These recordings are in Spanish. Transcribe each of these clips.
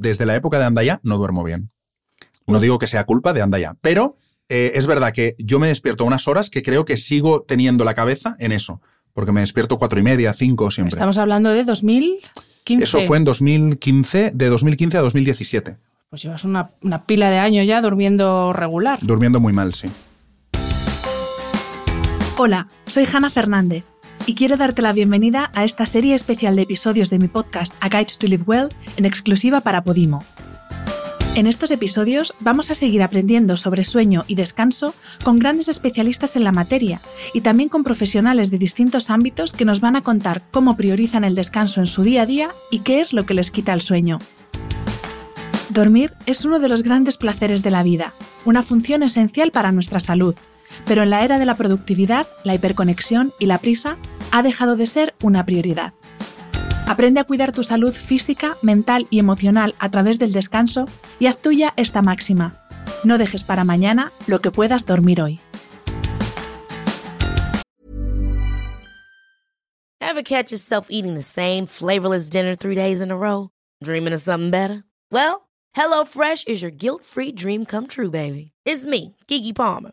Desde la época de Andaya no duermo bien. No digo que sea culpa de Andaya, pero eh, es verdad que yo me despierto unas horas que creo que sigo teniendo la cabeza en eso, porque me despierto cuatro y media, cinco siempre. Estamos hablando de 2015. Eso fue en 2015, de 2015 a 2017. Pues llevas una, una pila de años ya durmiendo regular. Durmiendo muy mal, sí. Hola, soy Hanna Fernández y quiero darte la bienvenida a esta serie especial de episodios de mi podcast A Guide to Live Well en exclusiva para Podimo. En estos episodios vamos a seguir aprendiendo sobre sueño y descanso con grandes especialistas en la materia y también con profesionales de distintos ámbitos que nos van a contar cómo priorizan el descanso en su día a día y qué es lo que les quita el sueño. Dormir es uno de los grandes placeres de la vida, una función esencial para nuestra salud, pero en la era de la productividad, la hiperconexión y la prisa ha dejado de ser una prioridad. Aprende a cuidar tu salud física, mental y emocional a través del descanso y haz tuya esta máxima. No dejes para mañana lo que puedas dormir hoy. Ever catch yourself eating the same flavorless dinner three days in a row? Dreaming of something better? Well, HelloFresh is your guilt-free dream come true, baby. It's me, Kiki Palmer.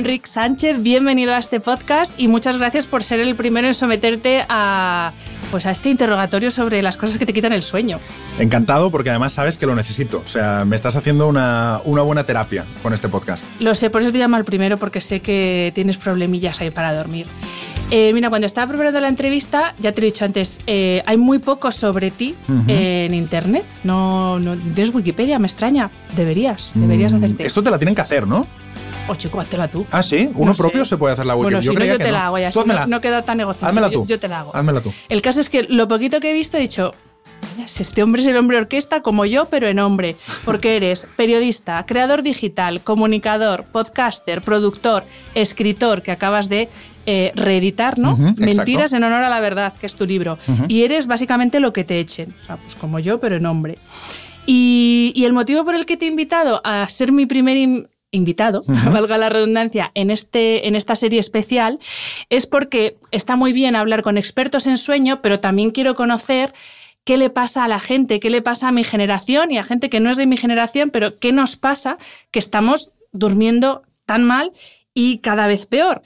Enric Sánchez, bienvenido a este podcast y muchas gracias por ser el primero en someterte a, pues a este interrogatorio sobre las cosas que te quitan el sueño. Encantado porque además sabes que lo necesito. O sea, me estás haciendo una, una buena terapia con este podcast. Lo sé, por eso te llamo al primero porque sé que tienes problemillas ahí para dormir. Eh, mira, cuando estaba preparando la entrevista, ya te he dicho antes, eh, hay muy poco sobre ti en internet. No, no tienes Wikipedia, me extraña. Deberías, deberías Mm, hacerte. Esto te la tienen que hacer, ¿no? O chico, háztela tú. Ah, sí. Uno No sé. propio se puede hacer la wiki. Bueno, si no, yo que te la hago ya. Tú no- queda tan egocéntrico. Házmela Yo- tú. Yo, te la hago. Házmela tú. El caso es que lo poquito que he visto he dicho, "Vaya, si este hombre es el hombre orquesta como yo, pero en hombre, porque eres periodista, creador digital, comunicador, podcaster, productor, escritor, que acabas de eh, reeditar, ¿no? Mentiras en honor a la verdad, que es tu libro. Y eres básicamente lo que te echen, o sea, pues como yo, pero en hombre. Y, y el motivo por el que te he invitado a ser mi primer in- invitado, valga la redundancia, en, este, en esta serie especial, es porque está muy bien hablar con expertos en sueño, pero también quiero conocer qué le pasa a la gente, qué le pasa a mi generación y a gente que no es de mi generación, pero qué nos pasa que estamos durmiendo tan mal y cada vez peor.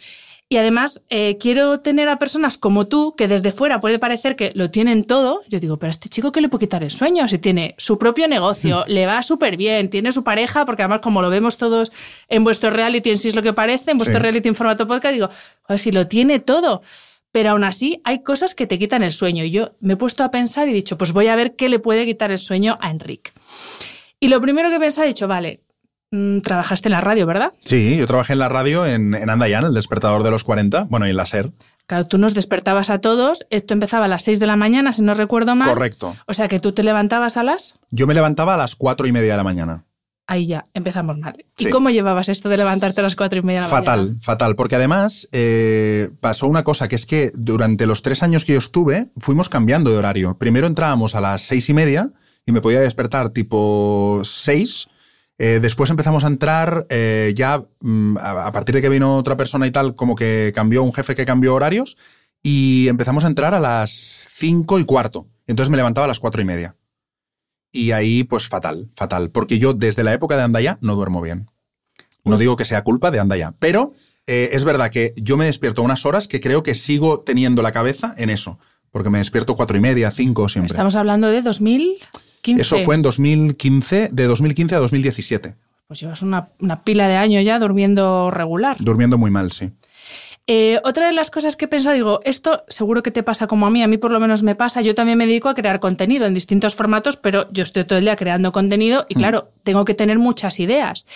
Y además, eh, quiero tener a personas como tú, que desde fuera puede parecer que lo tienen todo. Yo digo, pero a este chico, ¿qué le puede quitar el sueño? Si tiene su propio negocio, le va súper bien, tiene su pareja, porque además, como lo vemos todos en vuestro reality, en sí es lo que parece, en vuestro Sí. reality en formato podcast, digo, joder, si lo tiene todo. Pero aún así, hay cosas que te quitan el sueño. Y yo me he puesto a pensar y he dicho, pues voy a ver qué le puede quitar el sueño a Enric. Y lo primero que he pensado, he dicho, vale, trabajaste en la radio, ¿verdad? Sí, yo trabajé en la radio en, en Andayan, el despertador de los 40. Bueno, y en la SER. Claro, tú nos despertabas a todos, esto empezaba a las 6 de la mañana, si no recuerdo mal. Correcto. O sea que tú te levantabas a las... Yo me levantaba a las cuatro y media de la mañana. Ahí ya, empezamos mal. ¿Y cómo llevabas esto de levantarte a las 4 y media de la Fatal, mañana? fatal. Porque además eh, pasó una cosa, que es que durante los tres años que yo estuve, fuimos cambiando de horario. Primero entrábamos a las seis y media y me podía despertar tipo seis. Eh, después empezamos a entrar eh, ya mm, a, partir de que vino otra persona y tal, como que cambió un jefe que cambió horarios y empezamos a entrar a las cinco y cuarto. Entonces me levantaba a las cuatro y media. Y ahí, pues fatal, fatal. Porque yo desde la época de Andaya no duermo bien. No digo que sea culpa de Andaya, pero eh, es verdad que yo me despierto unas horas que creo que sigo teniendo la cabeza en eso. Porque me despierto cuatro y media, cinco siempre. Estamos hablando de 2015. Eso fue en 2015, de 2015 a 2017. Pues llevas una, una pila de años ya durmiendo regular. Durmiendo muy mal, sí. Eh, otra de las cosas que he pensado, digo, esto seguro que te pasa como a mí, a mí por lo menos me pasa, yo también me dedico a crear contenido en distintos formatos, pero yo estoy todo el día creando contenido y claro, tengo que tener muchas ideas.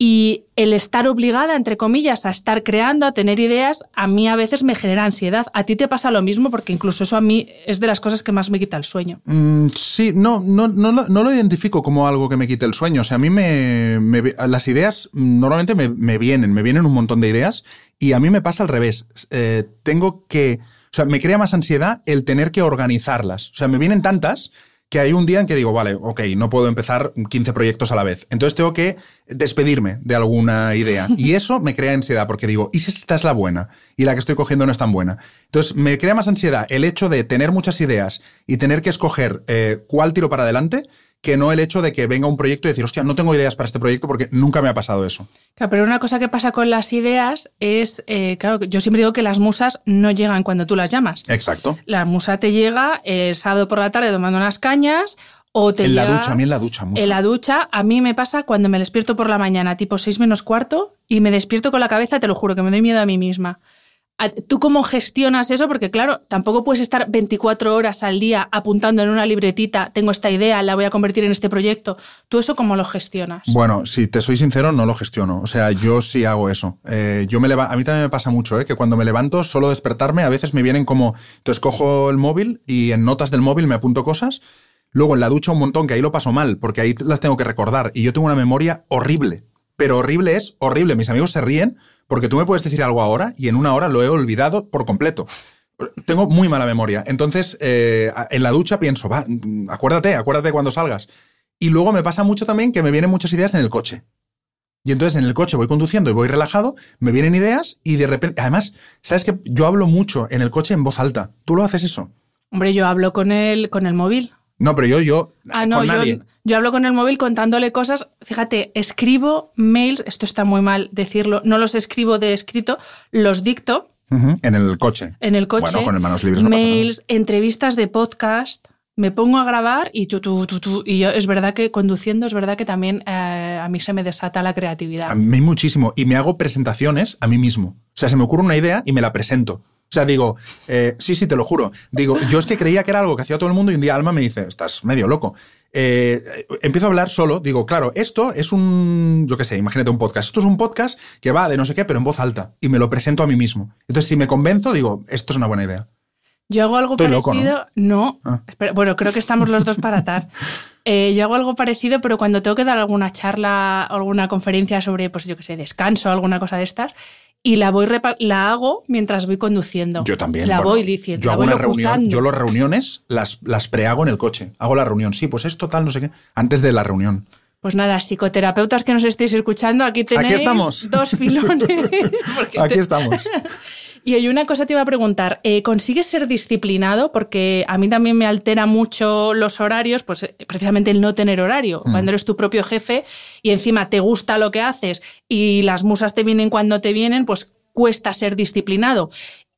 Y el estar obligada, entre comillas, a estar creando, a tener ideas, a mí a veces me genera ansiedad. A ti te pasa lo mismo porque incluso eso a mí es de las cosas que más me quita el sueño. Mm, sí, no, no, no, no, lo identifico como algo que me quite el sueño. O sea, a mí me, las ideas normalmente me, vienen, me vienen un montón de ideas y a mí me pasa al revés. Eh, tengo que... O sea, me crea más ansiedad el tener que organizarlas. O sea, me vienen tantas que hay un día en que digo, vale, ok, no puedo empezar 15 proyectos a la vez. Entonces tengo que despedirme de alguna idea. Y eso me crea ansiedad porque digo, ¿y si esta es la buena? Y la que estoy cogiendo no es tan buena. Entonces me crea más ansiedad el hecho de tener muchas ideas y tener que escoger eh, cuál tiro para adelante que no el hecho de que venga un proyecto y decir, hostia, no tengo ideas para este proyecto porque nunca me ha pasado eso. Claro, pero una cosa que pasa con las ideas es, eh, claro, yo siempre digo que las musas no llegan cuando tú las llamas. Exacto. La musa te llega el sábado por la tarde tomando unas cañas o te en la ducha, a mí en la ducha mucho. En la ducha, a mí me pasa cuando me despierto por la mañana, tipo seis menos cuarto, y me despierto con la cabeza, te lo juro, que me doy miedo a mí misma. ¿Tú cómo gestionas eso? Porque claro, tampoco puedes estar 24 horas al día apuntando en una libretita, tengo esta idea, la voy a convertir en este proyecto. ¿Tú eso cómo lo gestionas? Bueno, si te soy sincero, no lo gestiono. O sea, yo sí hago eso. Eh, yo me a mí también me pasa mucho, ¿eh? que cuando me levanto, solo despertarme, a veces me vienen como, entonces cojo el móvil y en notas del móvil me apunto cosas. Luego en la ducha un montón, que ahí lo paso mal, porque ahí las tengo que recordar. Y yo tengo una memoria horrible. Pero horrible es horrible. Mis amigos se ríen porque tú me puedes decir algo ahora y en una hora lo he olvidado por completo. Tengo muy mala memoria. Entonces, eh, en la ducha pienso, va, acuérdate, acuérdate cuando salgas. Y luego me pasa mucho también que me vienen muchas ideas en el coche. Y entonces en el coche voy conduciendo y voy relajado, me vienen ideas y de repente, además, ¿sabes que Yo hablo mucho en el coche en voz alta. ¿Tú lo haces eso? Hombre, yo hablo con el, con el móvil. No, pero yo, yo, ah, no, yo, yo, hablo con el móvil contándole cosas. Fíjate, escribo mails, esto está muy mal decirlo, no los escribo de escrito, los dicto. En el coche. En el coche. Bueno, con el manos libres Mails, entrevistas de podcast. Me pongo a grabar y tú, tú, tú, tú. Y yo, es verdad que conduciendo, es verdad que también eh, a mí se me desata la creatividad. A mí muchísimo. Y me hago presentaciones a mí mismo. O sea, se me ocurre una idea y me la presento. O sea, digo, eh, sí, sí, te lo juro. Digo, yo es que creía que era algo que hacía todo el mundo y un día Alma me dice, estás medio loco. Eh, empiezo a hablar solo, digo, claro, esto es un, yo qué sé, imagínate un podcast. Esto es un podcast que va de no sé qué, pero en voz alta. Y me lo presento a mí mismo. Entonces, si me convenzo, digo, esto es una buena idea. Yo hago algo parecido. ¿no? Ah. bueno, creo que estamos los dos para atar. Eh, yo hago algo parecido, pero cuando tengo que dar alguna charla, alguna conferencia sobre, pues yo qué sé, descanso, alguna cosa de estas, y la voy la hago mientras voy conduciendo. Yo también. La voy diciendo. Yo hago una reunión. Yo las reuniones las, las prehago en el coche. Hago la reunión. Sí, pues es total, no sé qué. Antes de la reunión. Pues nada, psicoterapeutas que nos estéis escuchando, aquí tenéis estamos. dos filones. aquí estamos. Y hay una cosa te iba a preguntar, eh, ¿consigues ser disciplinado? Porque a mí también me altera mucho los horarios, pues eh, precisamente el no tener horario. Mm. Cuando eres tu propio jefe y encima te gusta lo que haces y las musas te vienen cuando te vienen, pues cuesta ser disciplinado.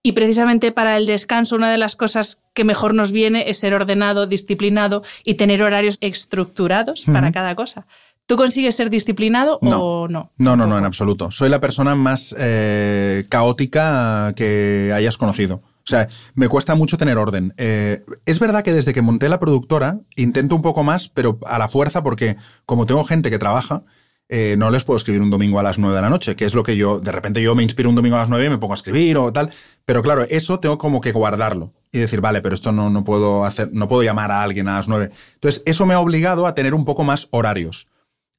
Y precisamente para el descanso, una de las cosas que mejor nos viene es ser ordenado, disciplinado y tener horarios estructurados para cada cosa. ¿Tú consigues ser disciplinado o no? No, no, no, en absoluto. Soy la persona más eh, caótica que hayas conocido. O sea, me cuesta mucho tener orden. Eh, es verdad que desde que monté la productora intento un poco más, pero a la fuerza, porque como tengo gente que trabaja, eh, no les puedo escribir un domingo a las 9 de la noche, que es lo que yo, de repente yo me inspiro un domingo a las 9 y me pongo a escribir o tal. Pero claro, eso tengo como que guardarlo y decir, vale, pero esto no, no puedo hacer, no puedo llamar a alguien a las 9. Entonces, eso me ha obligado a tener un poco más horarios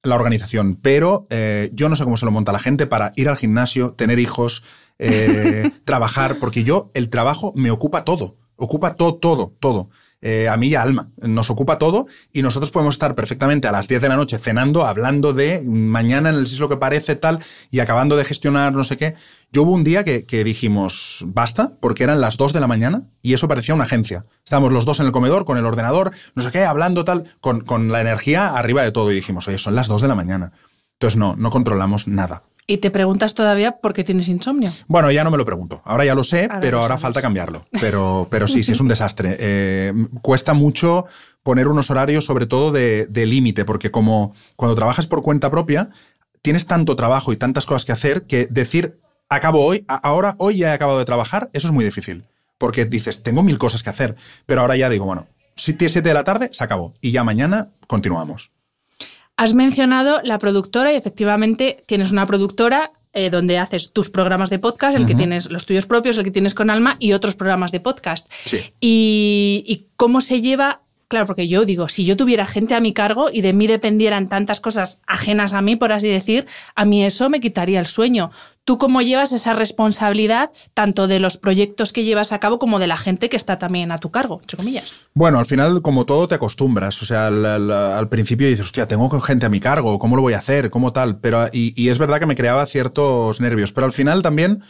la organización, pero eh, yo no sé cómo se lo monta la gente para ir al gimnasio, tener hijos, eh, trabajar, porque yo el trabajo me ocupa todo, ocupa todo, todo, todo. Eh, a mí y a Alma. Nos ocupa todo y nosotros podemos estar perfectamente a las 10 de la noche cenando, hablando de mañana en el es lo que parece tal y acabando de gestionar no sé qué. Yo hubo un día que, dijimos basta, porque eran las 2 de la mañana y eso parecía una agencia. Estábamos los dos en el comedor con el ordenador, no sé qué, hablando tal, con, con la energía arriba de todo y dijimos, oye, son las 2 de la mañana. Entonces no, no controlamos nada. ¿Y te preguntas todavía por qué tienes insomnio? Bueno, ya no me lo pregunto. Ahora ya lo sé, pero ahora falta cambiarlo. Pero, pero sí, sí, es un desastre. Eh, cuesta mucho poner unos horarios, sobre todo de, límite, porque como cuando trabajas por cuenta propia, tienes tanto trabajo y tantas cosas que hacer que decir, acabo hoy, ahora, hoy ya he acabado de trabajar, eso es muy difícil. Porque dices, tengo mil cosas que hacer, pero ahora ya digo, bueno, si tiene 7 de la tarde, se acabó. Y ya mañana continuamos. Has mencionado la productora y efectivamente tienes una productora eh, donde haces tus programas de podcast, el que tienes los tuyos propios, el que tienes con Alma y otros programas de podcast. Sí. Y, y cómo se lleva Claro, porque yo digo, si yo tuviera gente a mi cargo y de mí dependieran tantas cosas ajenas a mí, por así decir, a mí eso me quitaría el sueño. ¿Tú cómo llevas esa responsabilidad tanto de los proyectos que llevas a cabo como de la gente que está también a tu cargo, entre comillas? Bueno, al final, como todo, te acostumbras. O sea, al, al- principio dices, hostia, tengo gente a mi cargo, ¿cómo lo voy a hacer? ¿Cómo tal? Pero, y es verdad que me creaba ciertos nervios. Pero al final también,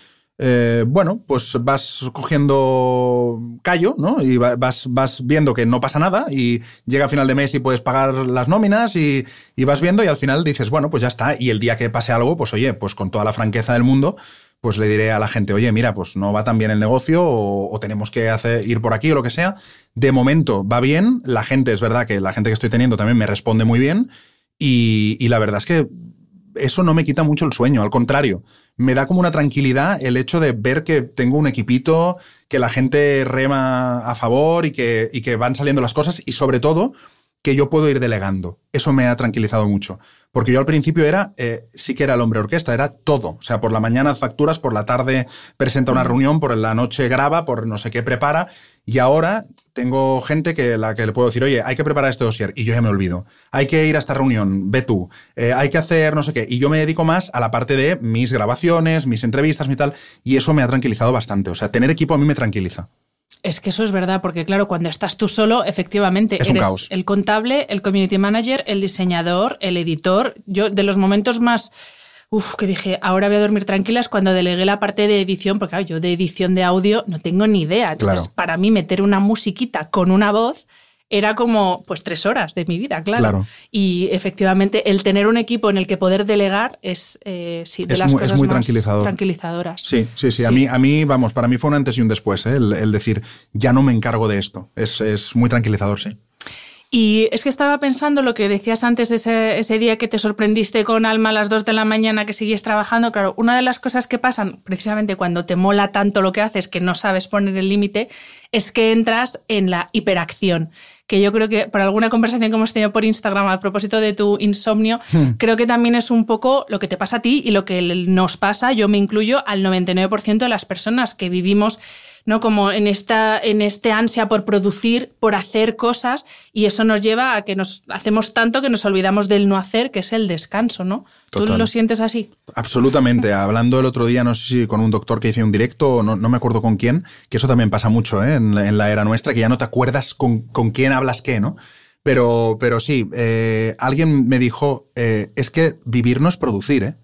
eh, bueno, pues vas cogiendo callo, ¿no? Y va- vas, vas viendo que no pasa nada y llega a final de mes y puedes pagar las nóminas y, vas viendo y al final dices, bueno, pues ya está. Y el día que pase algo, pues oye, pues con toda la franqueza del mundo, pues le diré a la gente, oye, mira, pues no va tan bien el negocio o, tenemos que hacer, ir por aquí o lo que sea. De momento va bien, la gente, es verdad que la gente que estoy teniendo también me responde muy bien y la verdad es que eso no me quita mucho el sueño, al contrario, me da como una tranquilidad el hecho de ver que tengo un equipito, que la gente rema a favor y que, y que van saliendo las cosas y sobre todo que yo puedo ir delegando. Eso me ha tranquilizado mucho. Porque yo al principio era, eh, sí que era el hombre orquesta, era todo. O sea, por la mañana facturas, por la tarde presenta una reunión, por la noche graba, por no sé qué prepara. Y ahora tengo gente que la que le puedo decir, oye, hay que preparar este dossier. Y yo ya me olvido. Hay que ir a esta reunión, ve tú. Eh, hay que hacer no sé qué. Y yo me dedico más a la parte de mis grabaciones, mis entrevistas, mi tal. Y eso me ha tranquilizado bastante. O sea, tener equipo a mí me tranquiliza. Es que eso es verdad, porque claro, cuando estás tú solo, efectivamente, Es un eres caos. el contable, el community manager, el diseñador, el editor. Yo, de los momentos más. Uf, que dije, ahora voy a dormir tranquila es cuando delegué la parte de edición, porque claro, yo de edición de audio no tengo ni idea. Entonces, Claro. para mí, meter una musiquita con una voz era como pues tres horas de mi vida, claro. Claro. Y efectivamente, el tener un equipo en el que poder delegar es, eh, sí, de Es las muy- es cosas muy más tranquilizador. tranquilizadoras. Sí, sí, sí. A, mí, a mí, vamos, para mí fue un antes y un después, ¿eh? el, el decir, ya no me encargo de esto. Es, es muy tranquilizador, sí. Y es que estaba pensando lo que decías antes, ese, ese día que te sorprendiste con Alma a las 2 de la mañana que sigues trabajando. Claro, una de las cosas que pasan precisamente cuando te mola tanto lo que haces que no sabes poner el límite es que entras en la hiperacción. Que yo creo que por alguna conversación que hemos tenido por Instagram a propósito de tu insomnio, creo que también es un poco lo que te pasa a ti y lo que nos pasa, yo me incluyo, al 99% de las personas que vivimos ¿no? Como en esta, en este ansia por producir, por hacer cosas, y eso nos lleva a que nos hacemos tanto que nos olvidamos del no hacer, que es el descanso, ¿no? ¿Tú lo sientes así? Absolutamente. Hablando el otro día, no sé si con un doctor que hice un directo, o no, no me acuerdo con quién, que eso también pasa mucho ¿eh? en, la- en la era nuestra, que ya no te acuerdas con, con quién hablas qué, ¿no? Pero, pero sí, eh, alguien me dijo, eh, es que vivir no es producir, ¿eh?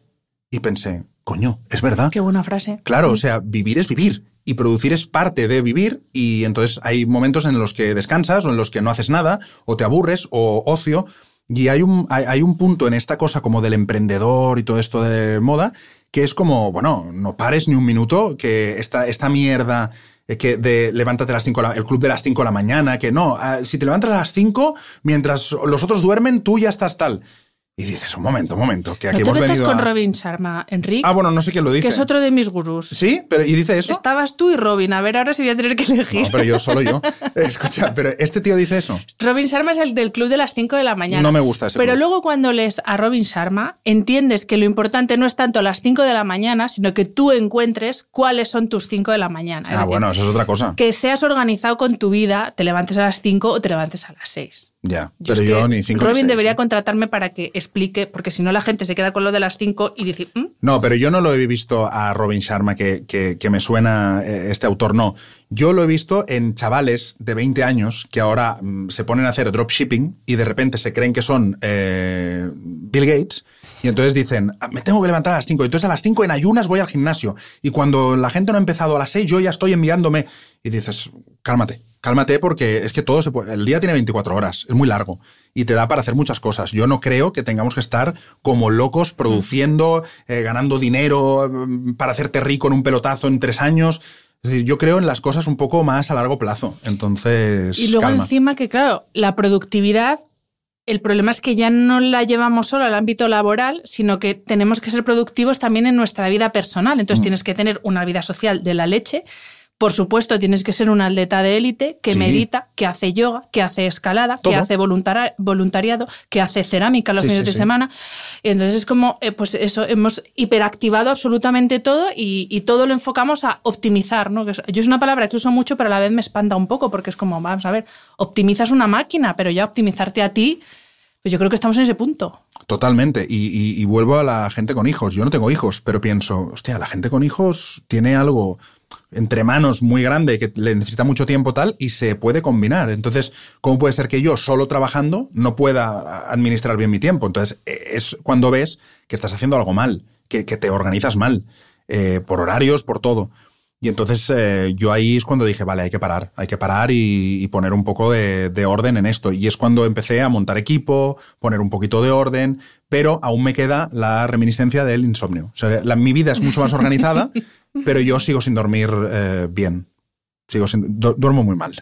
Y pensé, coño, es verdad. Qué buena frase. Claro, o sea, vivir es vivir y producir es parte de vivir y entonces hay momentos en los que descansas o en los que no haces nada o te aburres o ocio y hay un, hay, hay un punto en esta cosa como del emprendedor y todo esto de moda que es como, bueno, no pares ni un minuto, que esta, esta mierda eh, que de levántate a las 5, el club de las 5 de la mañana, que no, ah, si te levantas a las 5, mientras los otros duermen, tú ya estás tal. Y dices, un momento, un momento, que aquí no hemos venido con a... Robin Sharma, Enrique, Ah, bueno, no sé quién lo dice. que es otro de mis gurús. Sí, pero ¿y dice eso? Estabas tú y Robin, a ver ahora si voy a tener que elegir. No, pero yo, solo yo. Escucha, pero este tío dice eso. Robin Sharma es el del club de las 5 de la mañana. No me gusta ese Pero club. luego cuando lees a Robin Sharma, entiendes que lo importante no es tanto las 5 de la mañana, sino que tú encuentres cuáles son tus 5 de la mañana. Es Ah, decir, bueno, eso es otra cosa. que seas organizado con tu vida, te levantes a las 5 o te levantes a las 6. Ya, Yo pero es yo que ni cinco ni Robin debería ¿eh? contratarme para que explique, porque si no la gente se queda con lo de las 5 y dice, "Mm, No, pero yo no lo he visto a Robin Sharma, que, que- que me suena eh, este autor, no. Yo lo he visto en chavales de 20 años que ahora mm, se ponen a hacer dropshipping y de repente se creen que son eh, Bill Gates y entonces dicen, "Ah, me tengo que levantar a las 5. Entonces a las 5 en ayunas voy al gimnasio. Y cuando la gente no ha empezado a las 6, yo ya estoy enviándome. Y dices, cálmate, cálmate porque es que todo se puede... El día tiene 24 horas, es muy largo y te da para hacer muchas cosas. Yo no creo que tengamos que estar como locos produciendo, eh, ganando dinero mm, para hacerte rico en un pelotazo en tres años. Es decir, yo creo en las cosas un poco más a largo plazo. Entonces, Y luego calma. encima que, claro, la productividad, el problema es que ya no la llevamos solo al ámbito laboral, sino que tenemos que ser productivos también en nuestra vida personal. Mm. Entonces tienes que tener una vida social de la leche, Por supuesto, tienes que ser un atleta de élite que Sí. medita, que hace yoga, que hace escalada, Todo. que hace voluntariado, que hace cerámica los Sí, fines sí, de semana. Y entonces es como, eh, pues eso, hemos hiperactivado absolutamente todo y, y todo lo enfocamos a optimizar, ¿no? Que es- yo es una palabra que uso mucho, pero a la vez me espanta un poco porque es como, vamos a ver, optimizas una máquina, pero ya optimizarte a ti, pues yo creo que estamos en ese punto. Totalmente. Y, y- y vuelvo a la gente con hijos. Yo no tengo hijos, pero pienso, hostia, la gente con hijos tiene algo entre manos muy grande que le necesita mucho tiempo tal y se puede combinar. Entonces, ¿cómo puede ser que yo solo trabajando no pueda administrar bien mi tiempo? Entonces, es cuando ves que estás haciendo algo mal, que, que te organizas mal, eh, por horarios, por todo. Y entonces eh, yo ahí es cuando dije, vale, hay que parar, hay que parar y, y poner un poco de, de orden en esto. Y es cuando empecé a montar equipo, poner un poquito de orden, pero aún me queda la reminiscencia del insomnio. O sea, la- mi vida es mucho más organizada, pero yo sigo sin dormir eh, bien. Sigo sin, du- duermo muy mal.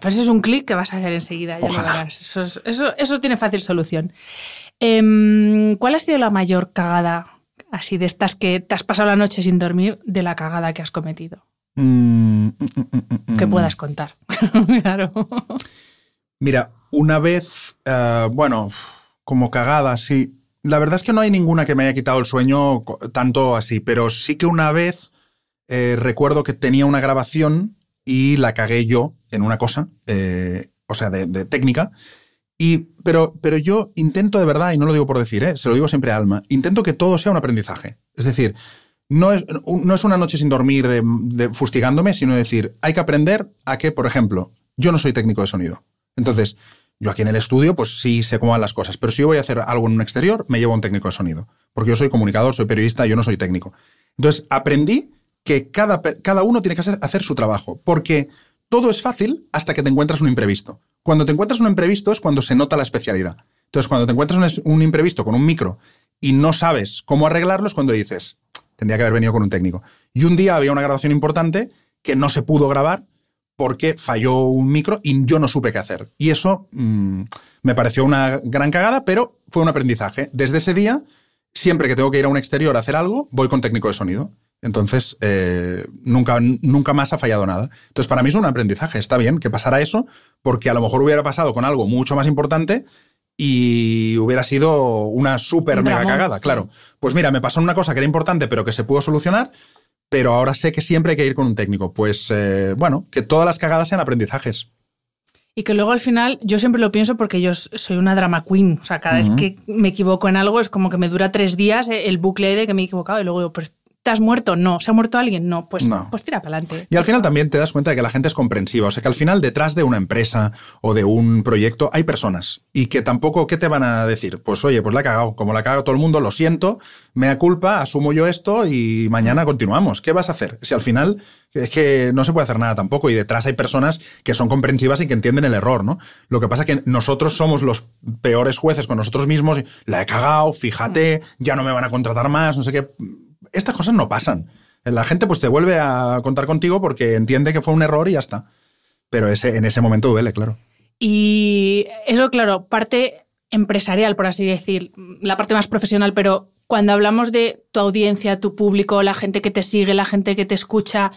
Pues es un clic que vas a hacer enseguida, ya Ojalá. verás. Eso, es- eso, eso tiene fácil solución. Em, ¿Cuál ha sido la mayor cagada, así de estas que te has pasado la noche sin dormir, de la cagada que has cometido? Mm, mm, mm, mm. Que puedas contar. claro. Mira, una vez, eh, bueno, como cagada, sí. La verdad es que no hay ninguna que me haya quitado el sueño tanto así, pero sí que una vez eh, recuerdo que tenía una grabación y la cagué yo en una cosa, eh, o sea, de, de técnica. Y, pero, pero yo intento de verdad, y no lo digo por decir, ¿eh? se lo digo siempre Alma, intento que todo sea un aprendizaje. Es decir, no es, no es una noche sin dormir de, fustigándome, sino decir, hay que aprender a que, por ejemplo, yo no soy técnico de sonido. Entonces, yo aquí en el estudio, pues sí sé cómo van las cosas, pero si yo voy a hacer algo en un exterior, me llevo un técnico de sonido. Porque yo soy comunicador, soy periodista, yo no soy técnico. Entonces, aprendí que cada, cada uno tiene que hacer, hacer su trabajo, porque todo es fácil hasta que te encuentras un imprevisto. Cuando te encuentras un imprevisto es cuando se nota la especialidad. Entonces, cuando te encuentras un, imprevisto con un micro y no sabes cómo arreglarlo, es cuando dices, tendría que haber venido con un técnico. Y un día había una grabación importante que no se pudo grabar porque falló un micro y yo no supe qué hacer. Y eso mm, me pareció una gran cagada, pero fue un aprendizaje. Desde ese día, siempre que tengo que ir a un exterior a hacer algo, voy con técnico de sonido. Entonces, eh, nunca, nunca más ha fallado nada. Entonces, para mí es un aprendizaje. Está bien que pasara eso, porque a lo mejor hubiera pasado con algo mucho más importante y hubiera sido una súper mega cagada, claro. Pues mira, me pasó una cosa que era importante, pero que se pudo solucionar, pero ahora sé que siempre hay que ir con un técnico. Pues eh, bueno, que todas las cagadas sean aprendizajes. Y que luego al final, yo siempre lo pienso porque yo soy una drama queen. O sea, cada vez que me equivoco en algo es como que me dura tres días eh, el bucle de que me he equivocado y luego digo, pues, ¿te has muerto? No. ¿Se ha muerto alguien? No. Pues, No. pues tira para adelante. Y al final también te das cuenta de que la gente es comprensiva. O sea, que al final detrás de una empresa o de un proyecto hay personas. Y que tampoco, ¿qué te van a decir? Pues oye, pues la he cagado. Como la ha cagado todo el mundo, lo siento, me da culpa, asumo yo esto y mañana continuamos. ¿Qué vas a hacer? Si al final es que no se puede hacer nada tampoco. Y detrás hay personas que son comprensivas y que entienden el error, ¿no? Lo que pasa es que nosotros somos los peores jueces con nosotros mismos. La he cagado, fíjate, ya no me van a contratar más, no sé qué. Estas cosas no pasan. La gente pues te vuelve a contar contigo porque entiende que fue un error y ya está. Pero ese, en ese momento duele, claro. Y eso, claro, parte empresarial, por así decir, la parte más profesional, pero cuando hablamos de tu audiencia, tu público, la gente que te sigue, la gente que te escucha,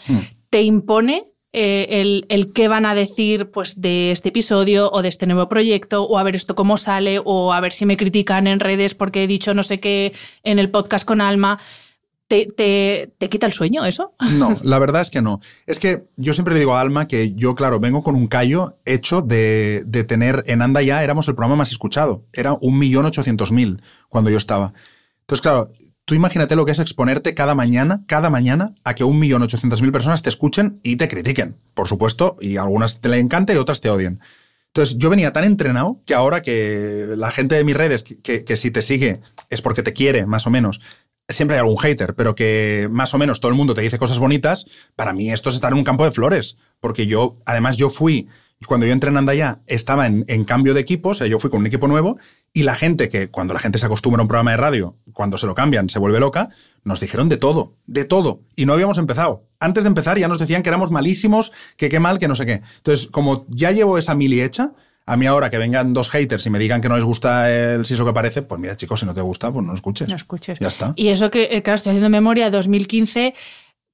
¿te impone eh, el, el qué van a decir pues, de este episodio o de este nuevo proyecto, o a ver esto cómo sale, o a ver si me critican en redes porque he dicho no sé qué en el podcast con Alma? ¿Te, te, te quita el sueño eso? No, la verdad es que no. Es que yo siempre le digo a Alma que yo, claro, vengo con un callo hecho de, de tener en Anda ya éramos el programa más escuchado. Era un millón ochocientos mil cuando yo estaba. Entonces, claro, tú imagínate lo que es exponerte cada mañana, cada mañana, a que un millón ochocientos mil personas te escuchen y te critiquen, por supuesto, y algunas te le encanta y otras te odien. Entonces, yo venía tan entrenado que ahora que la gente de mis redes, que, que, que si te sigue es porque te quiere, más o menos, siempre hay algún hater, pero que más o menos todo el mundo te dice cosas bonitas, para mí esto es estar en un campo de flores. Porque yo, además, yo fui, cuando yo entré en estaba en, en cambio de equipo, o sea, yo fui con un equipo nuevo, y la gente que, cuando la gente se acostumbra a un programa de radio, cuando se lo cambian, se vuelve loca, nos dijeron de todo, de todo. Y no habíamos empezado. Antes de empezar ya nos decían que éramos malísimos, que qué mal, que no sé qué. Entonces, como ya llevo esa mili hecha, a mí ahora que vengan dos haters y me digan que no les gusta el siso que parece, pues mira, chicos, si no te gusta, pues no lo escuches. No escuches. Ya está. Y eso que, eh, claro, estoy haciendo memoria, 2015,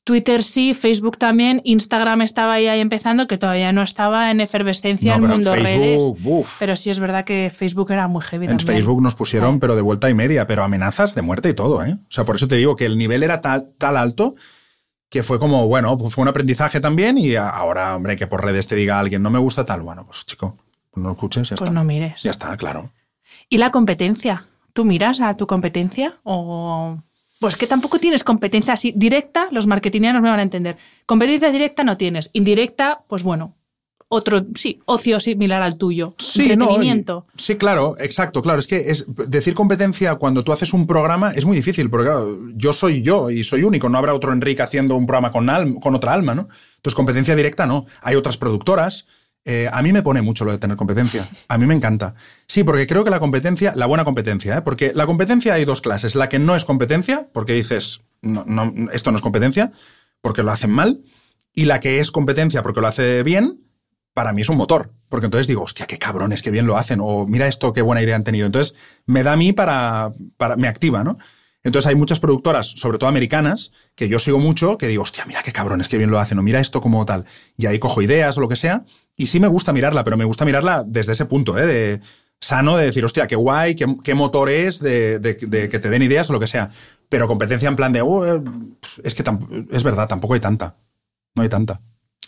Twitter sí, Facebook también, Instagram estaba ahí, ahí empezando, que todavía no estaba en efervescencia No, en mundo Facebook, redes. Pero sí es verdad que Facebook era muy heavy. En también. Facebook nos pusieron, pero de vuelta y media, pero amenazas de muerte y todo, ¿eh? O sea, por eso te digo que el nivel era tal, tal alto que fue como, bueno, pues fue un aprendizaje también y a- ahora, hombre, que por redes te diga alguien no me gusta tal, bueno, pues chico, no escuches, ya Pues está. no mires. Ya está, claro. ¿Y la competencia? ¿Tú miras a tu competencia? O. Pues que tampoco tienes competencia así directa, los marketingianos me van a entender. Competencia directa no tienes. Indirecta, pues bueno, otro, sí, ocio similar al tuyo. Sí, no, Entretenimiento. sí, claro, exacto, claro. Es que es decir competencia cuando tú haces un programa es muy difícil, porque claro, yo soy yo y soy único, no habrá otro Enrique haciendo un programa con, alma- con otra alma, ¿no? Entonces, competencia directa no. Hay otras productoras. Eh, a mí me pone mucho lo de tener competencia. A mí me encanta. Sí, porque creo que la competencia, la buena competencia, ¿eh? porque la competencia hay dos clases. La que no es competencia, porque dices, no, esto no es competencia, porque lo hacen mal, y la que es competencia porque lo hace bien, para mí es un motor. Porque entonces digo, hostia, qué cabrones, qué bien lo hacen. O mira esto, qué buena idea han tenido. Entonces me da a mí para, para me activa, ¿no? Entonces hay muchas productoras, sobre todo americanas, que yo sigo mucho, que digo, hostia, mira qué cabrones, qué bien lo hacen, o mira esto como tal. Y ahí cojo ideas o lo que sea. Y sí me gusta mirarla, pero me gusta mirarla desde ese punto, ¿eh? De sano, de decir, hostia, qué guay, qué, qué motor es, de, de- de que te den ideas o lo que sea. Pero competencia en plan de, "Oh, eh, es que es verdad, tampoco hay tanta. No hay tanta.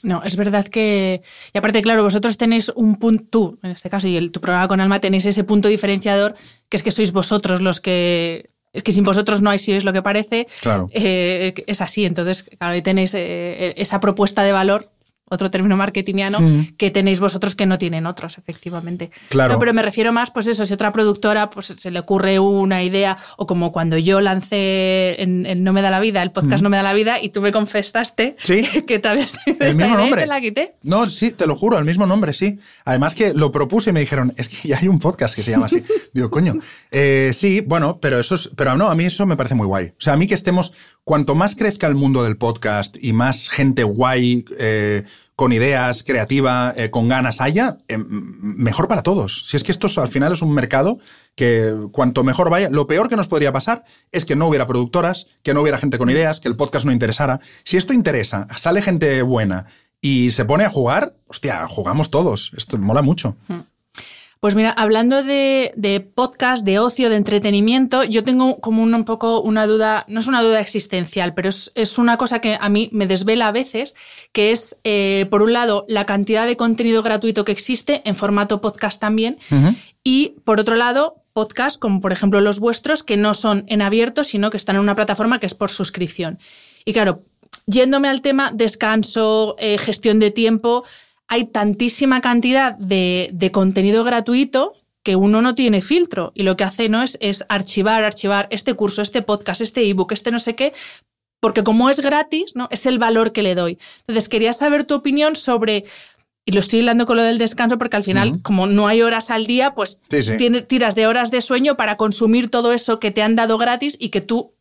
No, es verdad que. Y aparte, claro, vosotros tenéis un punto, tú, en este caso, y el, tu programa con Alma, tenéis ese punto diferenciador, que es que sois vosotros los que. Es que sin vosotros no hay si es lo que parece. Claro. Eh, es así. Entonces, claro, ahí tenéis eh, esa propuesta de valor, otro término marketingiano, que tenéis vosotros que no tienen otros, efectivamente. Claro. No, pero me refiero más, pues eso, si otra productora pues, se le ocurre una idea, o como cuando yo lancé en, en No me da la vida, el podcast No me da la vida, y tú me confesaste Sí. que te habías tenido El mismo y nombre. te la quité. No, sí, te lo juro, el mismo nombre, sí. Además que lo propuse y me dijeron, es que ya hay un podcast que se llama así. Digo, coño. Eh, sí, bueno, pero eso es, pero no, a mí eso me parece muy guay. O sea, a mí que estemos, cuanto más crezca el mundo del podcast y más gente guay, eh, con ideas, creativa, eh, con ganas haya, eh, mejor para todos. Si es que esto es- al final es un mercado que cuanto mejor vaya, lo peor que nos podría pasar es que no hubiera productoras, que no hubiera gente con ideas, que el podcast no interesara. Si esto interesa, sale gente buena y se pone a jugar, hostia, jugamos todos. Esto mola mucho. Pues mira, hablando de, de podcast, de ocio, de entretenimiento, yo tengo como un, un poco una duda, no es una duda existencial, pero es, es una cosa que a mí me desvela a veces, que es, eh, por un lado, la cantidad de contenido gratuito que existe en formato podcast también, y por otro lado, podcasts como por ejemplo los vuestros, que no son en abierto, sino que están en una plataforma que es por suscripción. Y claro, yéndome al tema descanso, eh, gestión de tiempo, hay tantísima cantidad de, de contenido gratuito que uno no tiene filtro y lo que hace no es, es archivar, archivar este curso, este podcast, este ebook, este no sé qué, porque como es gratis, ¿no? Es el valor que le doy. Entonces, quería saber tu opinión sobre, y lo estoy hablando con lo del descanso, porque al final, como no hay horas al día, pues Sí, sí. tienes, tiras de horas de sueño para consumir todo eso que te han dado gratis y que tú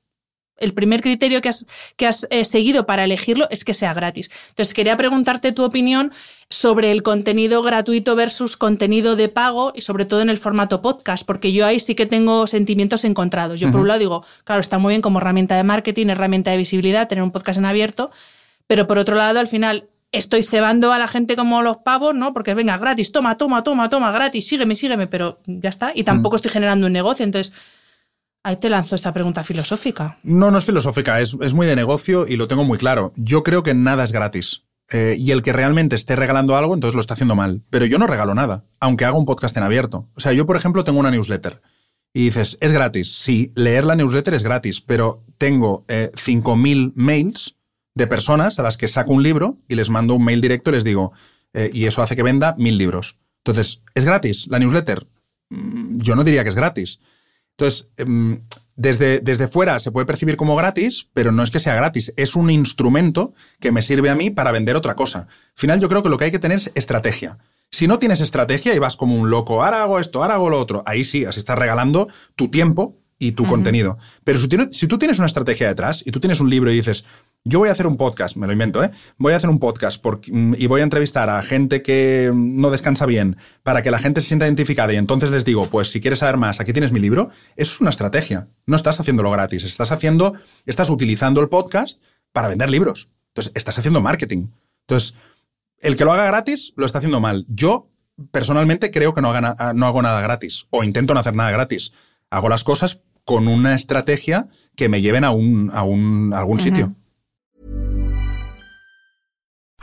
el primer criterio que has, que has eh, seguido para elegirlo es que sea gratis. Entonces, quería preguntarte tu opinión sobre el contenido gratuito versus contenido de pago y sobre todo en el formato podcast, porque yo ahí sí que tengo sentimientos encontrados. Yo, por un lado, digo, claro, está muy bien como herramienta de marketing, herramienta de visibilidad, tener un podcast en abierto, pero por otro lado, al final, estoy cebando a la gente como los pavos, ¿no? Porque venga, gratis, toma, toma, toma, toma, gratis, sígueme, sígueme, pero ya está. Y tampoco estoy generando un negocio. Entonces, ahí te lanzo esta pregunta filosófica. No, no es filosófica, es, es muy de negocio y lo tengo muy claro. Yo creo que nada es gratis. Eh, y el que realmente esté regalando algo, entonces lo está haciendo mal. Pero yo no regalo nada, aunque haga un podcast en abierto. O sea, yo, por ejemplo, tengo una newsletter. Y dices, ¿es gratis? Sí, leer la newsletter es gratis, pero tengo eh, 5.000 mails de personas a las que saco un libro y les mando un mail directo y les digo, eh, y eso hace que venda mil libros. Entonces, ¿es gratis la newsletter? Mm, Yo no diría que es gratis. Entonces, em, desde, desde fuera se puede percibir como gratis, pero no es que sea gratis, es un instrumento que me sirve a mí para vender otra cosa. Al final yo creo que lo que hay que tener es estrategia. Si no tienes estrategia y vas como un loco, ahora hago esto, ahora hago lo otro, ahí sí, así estás regalando tu tiempo y tu contenido. Pero si, si tú tienes una estrategia detrás y tú tienes un libro y dices, yo voy a hacer un podcast, me lo invento, ¿eh? Voy a hacer un podcast por- mm, y voy a entrevistar a gente que no descansa bien para que la gente se sienta identificada y entonces les digo, pues si quieres saber más, aquí tienes mi libro. Eso es una estrategia. No estás haciéndolo gratis, estás haciendo, estás utilizando el podcast para vender libros. Entonces, estás haciendo marketing. Entonces, el que lo haga gratis lo está haciendo mal. Yo, personalmente, creo que no, no hago nada gratis o intento no hacer nada gratis. Hago las cosas con una estrategia que me lleven a, un, a, un, a algún uh -huh. sitio.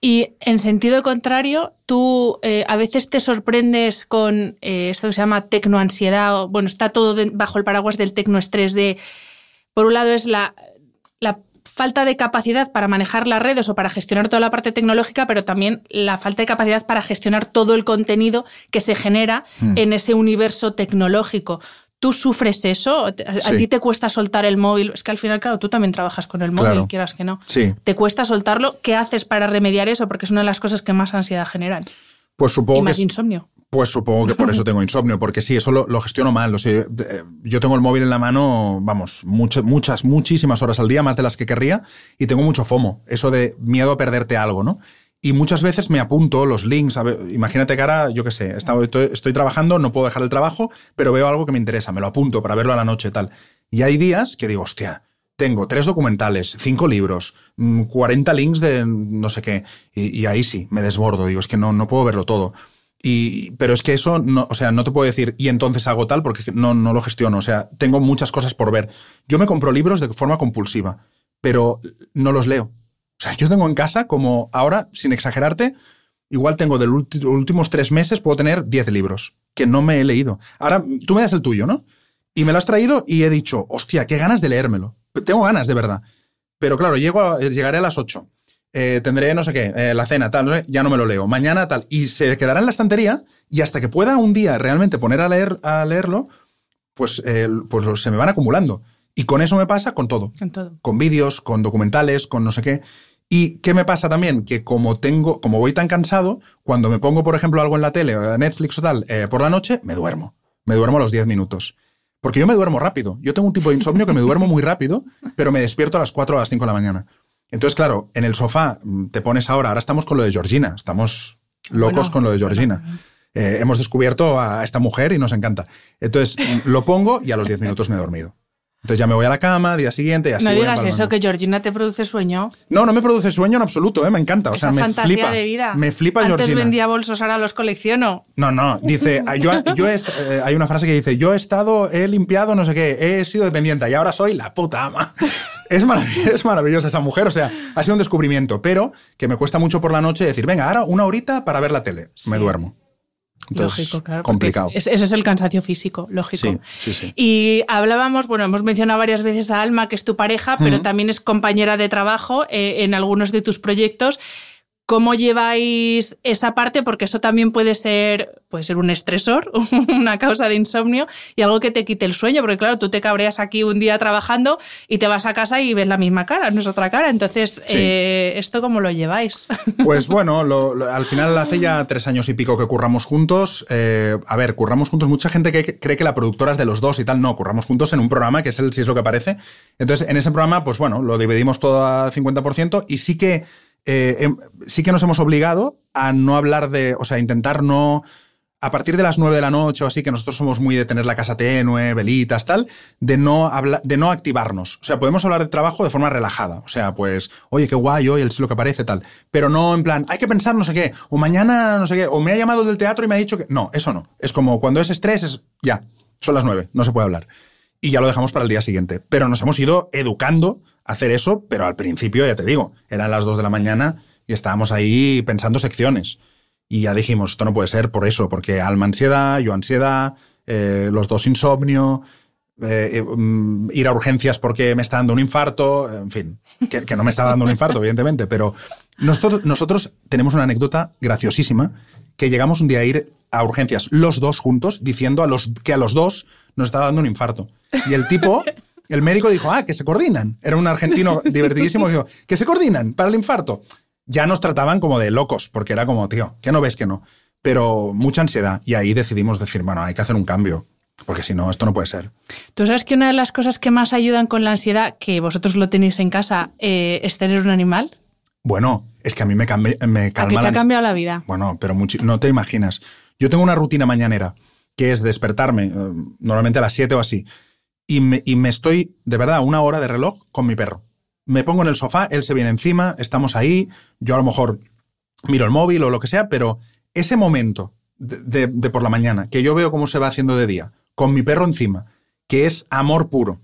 Y en sentido contrario, tú eh, a veces te sorprendes con eh, esto que se llama tecnoansiedad, o, bueno, está todo de, bajo el paraguas del tecnoestrés de, por un lado es la, la falta de capacidad para manejar las redes o para gestionar toda la parte tecnológica, pero también la falta de capacidad para gestionar todo el contenido que se genera mm. en ese universo tecnológico. ¿Tú sufres eso? ¿A sí. ti te cuesta soltar el móvil? Es que al final, claro, tú también trabajas con el móvil, claro. quieras que no. Sí. ¿Te cuesta soltarlo? ¿Qué haces para remediar eso? Porque es una de las cosas que más ansiedad generan. Pues supongo y más que insomnio. Pues supongo que por eso tengo insomnio, porque sí, eso lo, lo gestiono mal. O sea, yo tengo el móvil en la mano, vamos, muchas, muchas, muchísimas horas al día, más de las que querría, y tengo mucho FOMO, eso de miedo a perderte algo, ¿no? Y muchas veces me apunto los links. Imagínate que ahora, yo qué sé, estoy, trabajando, no puedo dejar el trabajo, pero veo algo que me interesa, me lo apunto para verlo a la noche tal. Y hay días que digo, hostia, tengo tres documentales, cinco libros, 40 links de no sé qué. Y, y ahí sí, me desbordo, digo, es que no, no puedo verlo todo. Y, pero es que eso, no, o sea, no te puedo decir, y entonces hago tal, porque no, no lo gestiono. O sea, tengo muchas cosas por ver. Yo me compro libros de forma compulsiva, pero no los leo. O sea, yo tengo en casa como ahora, sin exagerarte, igual tengo de los últimos tres meses, puedo tener 10 libros que no me he leído. Ahora, tú me das el tuyo, ¿no? Y me lo has traído y he dicho, hostia, qué ganas de leérmelo. Tengo ganas, de verdad. Pero claro, llego a, llegaré a las 8. Eh, tendré no sé qué, eh, la cena, tal, no sé, ya no me lo leo. Mañana, tal. Y se quedará en la estantería y hasta que pueda un día realmente poner a, leer, a leerlo, pues, eh, pues se me van acumulando. Y con eso me pasa con todo. Con todo. Con vídeos, con documentales, con no sé qué. ¿Y qué me pasa también? Que como tengo, como voy tan cansado, cuando me pongo, por ejemplo, algo en la tele, o Netflix o tal, eh, por la noche, me duermo. Me duermo a los 10 minutos. Porque yo me duermo rápido. Yo tengo un tipo de insomnio que me duermo muy rápido, pero me despierto a las 4 o a las 5 de la mañana. Entonces, claro, en el sofá te pones ahora, ahora estamos con lo de Georgina, estamos locos bueno, con lo de Georgina. Bueno. Eh, hemos descubierto a esta mujer y nos encanta. Entonces, lo pongo y a los 10 minutos me he dormido. Entonces ya me voy a la cama, día siguiente y así. No voy digas eso, que Georgina te produce sueño. No, no me produce sueño en absoluto, ¿eh? me encanta. O Esa sea, me fantasía flipa. de vida. Me flipa Antes Georgina. vendía bolsos, ahora los colecciono. No, no, dice, yo, yo he, eh, hay una frase que dice, yo he estado, he limpiado, no sé qué, he sido dependiente y ahora soy la puta ama. Es, marav es maravillosa esa mujer, o sea, ha sido un descubrimiento, pero que me cuesta mucho por la noche decir, venga, ahora una horita para ver la tele, sí. me duermo. Entonces, lógico, claro. complicado. Es, ese es el cansancio físico, lógico. Sí, sí, sí. Y hablábamos, bueno, hemos mencionado varias veces a Alma, que es tu pareja, pero uh -huh. también es compañera de trabajo eh, en algunos de tus proyectos. ¿Cómo lleváis esa parte? Porque eso también puede ser, puede ser un estresor, una causa de insomnio y algo que te quite el sueño. Porque claro, tú te cabreas aquí un día trabajando y te vas a casa y ves la misma cara, no es otra cara. Entonces, sí. eh, ¿esto cómo lo lleváis? Pues bueno, lo, lo, al final hace ya tres años y pico que curramos juntos. Eh, a ver, curramos juntos. Mucha gente que cree que la productora es de los dos y tal. No, curramos juntos en un programa que es el Si es lo que parece. Entonces, en ese programa, pues bueno, lo dividimos todo a 50% y sí que eh, sí que nos hemos obligado a no hablar de, o sea, intentar no, a partir de las 9 de la noche o así, que nosotros somos muy de tener la casa tenue, velitas, tal, de no, habla, de no activarnos. O sea, podemos hablar de trabajo de forma relajada. O sea, pues, oye, qué guay, hoy el lo que parece, tal. Pero no en plan, hay que pensar no sé qué, o mañana no sé qué, o me ha llamado del teatro y me ha dicho que... No, eso no. Es como cuando es estrés, es ya, son las 9, no se puede hablar. Y ya lo dejamos para el día siguiente. Pero nos hemos ido educando hacer eso, pero al principio, ya te digo, eran las 2 de la mañana y estábamos ahí pensando secciones. Y ya dijimos, esto no puede ser por eso, porque Alma ansiedad, yo ansiedad, eh, los dos insomnio, eh, um, ir a urgencias porque me está dando un infarto, en fin, que, que no me está dando un infarto, evidentemente, pero nosotros, nosotros tenemos una anécdota graciosísima que llegamos un día a ir a urgencias los dos juntos diciendo a los, que a los dos nos estaba dando un infarto. Y el tipo el médico dijo, ah, que se coordinan. Era un argentino divertidísimo que dijo, que se coordinan para el infarto. Ya nos trataban como de locos, porque era como, tío, que no ves que no. Pero mucha ansiedad. Y ahí decidimos decir, bueno, hay que hacer un cambio. Porque si no, esto no puede ser. Tú sabes que una de las cosas que más ayudan con la ansiedad, que vosotros lo tenéis en casa, eh, es tener un animal. Bueno, es que a mí me, cambia, me calma ¿A qué te la ha cambiado la vida? Bueno, pero muchi- no te imaginas. Yo tengo una rutina mañanera que es despertarme, eh, normalmente a las 7 o así, y me, estoy, de verdad, una hora de reloj con mi perro. Me pongo en el sofá, él se viene encima, estamos ahí, yo a lo mejor miro el móvil o lo que sea, pero ese momento de- de por la mañana, que yo veo cómo se va haciendo de día, con mi perro encima, que es amor puro,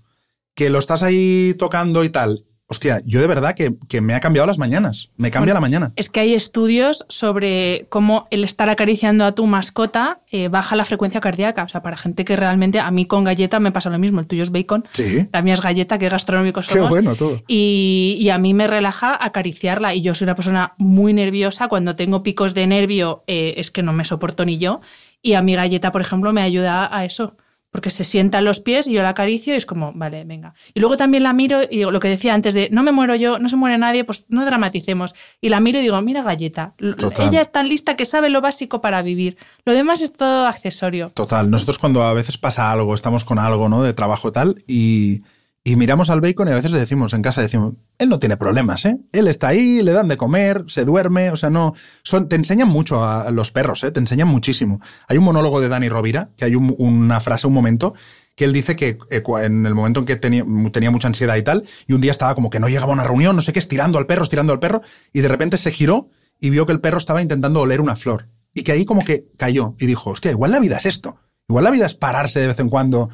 que lo estás ahí tocando y tal, hostia, yo de verdad que, que me ha cambiado las mañanas, me cambia la mañana. Es que hay estudios sobre cómo el estar acariciando a tu mascota eh, baja la frecuencia cardíaca. O sea, para gente que realmente, a mí con galleta me pasa lo mismo. El tuyo es bacon, Sí. la mía es galleta, qué gastronómicos Qué somos. bueno todo. Y, y a mí me relaja acariciarla. Y yo soy una persona muy nerviosa. Cuando tengo picos de nervio, eh, es que no me soporto ni yo. Y a mi galleta, por ejemplo, me ayuda a eso. Porque se sienta en los pies y yo la acaricio y es como, vale, venga. Y luego también la miro y digo, lo que decía antes de, no me muero yo, no se muere nadie, pues no dramaticemos. Y la miro y digo, mira galleta, Total. ella es tan lista que sabe lo básico para vivir. Lo demás es todo accesorio. Total, nosotros cuando a veces pasa algo, estamos con algo, ¿no? De trabajo tal, y, y miramos al bacon y a veces le decimos en casa, decimos, él no tiene problemas, ¿eh? Él está ahí, le dan de comer, se duerme, o sea, no... Son, te enseñan mucho a los perros, ¿eh? Te enseñan muchísimo. Hay un monólogo de Dani Rovira, que hay un- una frase, un momento, que él dice que eh, en el momento en que tenía, tenía mucha ansiedad y tal, y un día estaba como que no llegaba a una reunión, no sé qué, estirando al perro, estirando al perro, y de repente se giró y vio que el perro estaba intentando oler una flor. Y que ahí como que cayó y dijo, hostia, igual la vida es esto. Igual la vida es pararse de vez en cuando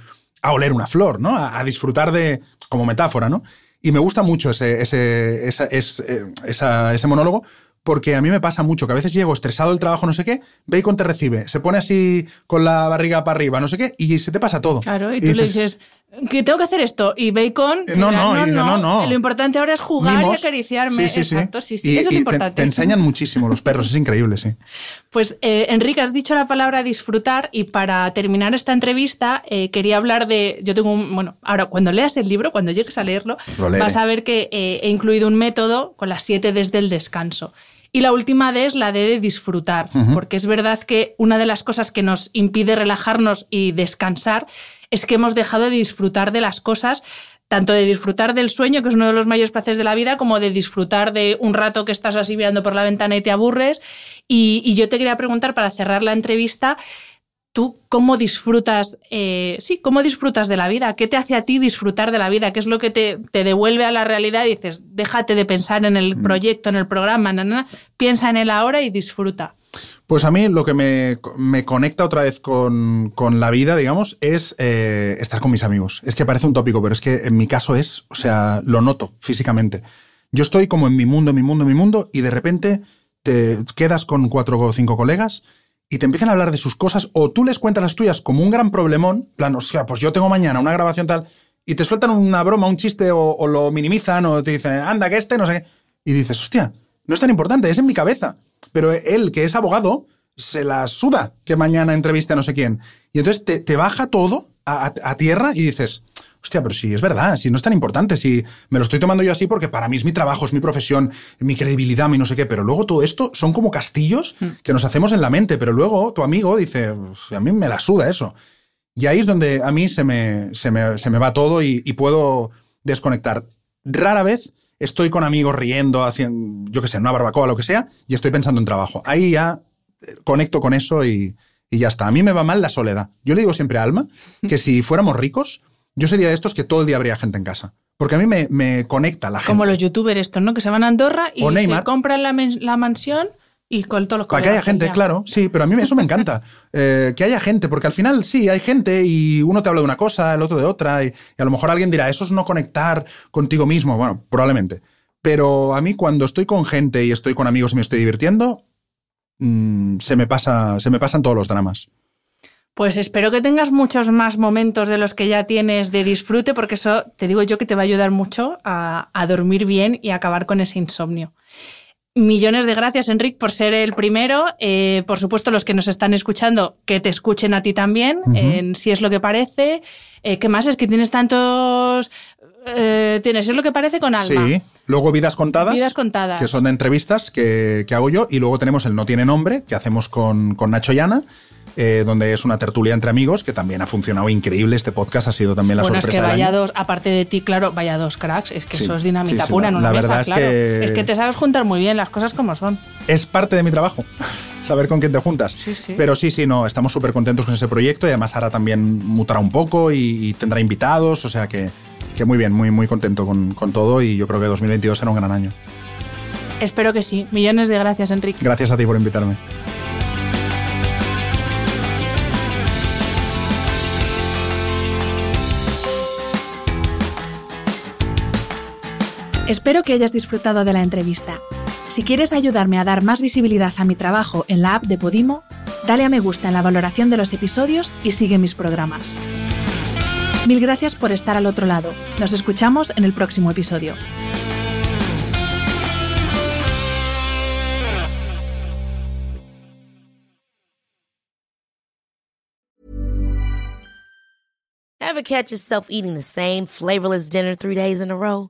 a oler una flor, ¿no? A, a disfrutar de, como metáfora, ¿no? Y me gusta mucho ese, ese, esa- es- eh, esa- ese monólogo porque a mí me pasa mucho que a veces llego estresado del trabajo, no sé qué, Bacon te recibe, se pone así con la barriga para arriba, no sé qué, y se te pasa todo. Claro, y tú le dices que tengo que hacer esto. Y Bacon. Eh, no, dirá, no, y dice, no, no. Lo importante ahora es jugar Mimos. y acariciarme. Sí, sí, sí. Exacto, sí, sí. Y- eso es te- importante. Te, enseñan muchísimo los perros, es increíble, sí. Pues eh, Enrique, has dicho la palabra disfrutar y para terminar esta entrevista eh, quería hablar de, yo tengo un, bueno, ahora cuando leas el libro, cuando llegues a leerlo, vas a ver que he incluido un método con las siete desde el descanso. Y la última D es la D de disfrutar, porque es verdad que una de las cosas que nos impide relajarnos y descansar es que hemos dejado de disfrutar de las cosas tanto de disfrutar del sueño, que es uno de los mayores placeres de la vida, como de disfrutar de un rato que estás así mirando por la ventana y te aburres. Y, y yo te quería preguntar, para cerrar la entrevista, ¿tú cómo disfrutas, eh, sí, cómo disfrutas de la vida? ¿Qué te hace a ti disfrutar de la vida? ¿Qué es lo que te, te devuelve a la realidad? Y dices, déjate de pensar en el proyecto, en el programa, na, na, na, piensa en el ahora y disfruta. Pues a mí lo que me, me conecta otra vez con, con la vida, digamos, es eh, estar con mis amigos. Es que parece un tópico, pero es que en mi caso es, o sea, lo noto físicamente. Yo estoy como en mi mundo, mi mundo, mi mundo, y de repente te quedas con cuatro o cinco colegas y te empiezan a hablar de sus cosas, o tú les cuentas las tuyas como un gran problemón, plan, o sea, pues yo tengo mañana una grabación tal, y te sueltan una broma, un chiste, o, o lo minimizan, o te dicen, anda, que este, no sé qué. Y dices, hostia, no es tan importante, es en mi cabeza. Pero él, que es abogado, se la suda que mañana entreviste a no sé quién. Y entonces te, te baja todo a, a- tierra y dices, hostia, pero si es verdad, si no es tan importante, si me lo estoy tomando yo así porque para mí es mi trabajo, es mi profesión, mi credibilidad, mi no sé qué, pero luego todo esto son como castillos que nos hacemos en la mente, pero luego tu amigo dice, "Uf, a mí me la suda eso. Y ahí es donde a mí se me, se me, se me va todo y, y puedo desconectar. Rara vez estoy con amigos riendo, haciendo, yo qué sé, una barbacoa, lo que sea, y estoy pensando en trabajo. Ahí ya eh, conecto con eso y, y ya está. A mí me va mal la soledad. Yo le digo siempre a Alma que si fuéramos ricos, yo sería de estos que todo el día habría gente en casa. Porque a mí me, me conecta la gente. Como los youtubers estos, ¿no? Que se van a Andorra y se compran la, la mansión y con todos los Para que haya gente, claro, sí, pero a mí eso me encanta. Eh, que haya gente, porque al final sí, hay gente y uno te habla de una cosa, el otro de otra, y, y a lo mejor alguien dirá, eso es no conectar contigo mismo. Bueno, probablemente. Pero a mí cuando estoy con gente y estoy con amigos y me estoy divirtiendo, mm, se, me pasa, se me pasan todos los dramas. Pues espero que tengas muchos más momentos de los que ya tienes de disfrute, porque eso te digo yo que te va a ayudar mucho a, a dormir bien y a acabar con ese insomnio. Millones de gracias, Enric, por ser el primero. Eh, por supuesto, los que nos están escuchando, que te escuchen a ti también, en Si es lo que parece, Eh, ¿Qué más? Es que tienes tantos... eh, tienes, es lo que parece con alma. Sí. Luego Vidas Contadas. Vidas Contadas. Que son entrevistas que, que hago yo. Y luego tenemos el No Tiene Nombre, que hacemos con, con Nacho Llana. Eh, donde es una tertulia entre amigos, que también ha funcionado increíble. Este podcast ha sido también la bueno, es sorpresa que del vaya año. dos, aparte de ti, claro, vaya dos cracks. Es que Sí, eso es dinamita sí, sí, pura la- en una la mesa, verdad es claro. que- Es que te sabes juntar muy bien las cosas como son. Es parte de mi trabajo. Saber con quién te juntas. Sí, sí. Pero sí, sí, no, estamos súper contentos con ese proyecto y además ahora también mutará un poco y, y tendrá invitados, o sea que, que muy bien, muy, muy contento con, con todo y yo creo que 2022 será un gran año. Espero que sí. Millones de gracias, Enrique. Gracias a ti por invitarme. Espero que hayas disfrutado de la entrevista. Si quieres ayudarme a dar más visibilidad a mi trabajo en la app de Podimo, dale a me gusta en la valoración de los episodios y sigue mis programas. Mil gracias por estar al otro lado. Nos escuchamos en el próximo episodio. Ever catch yourself eating the same flavorless dinner three days in a row?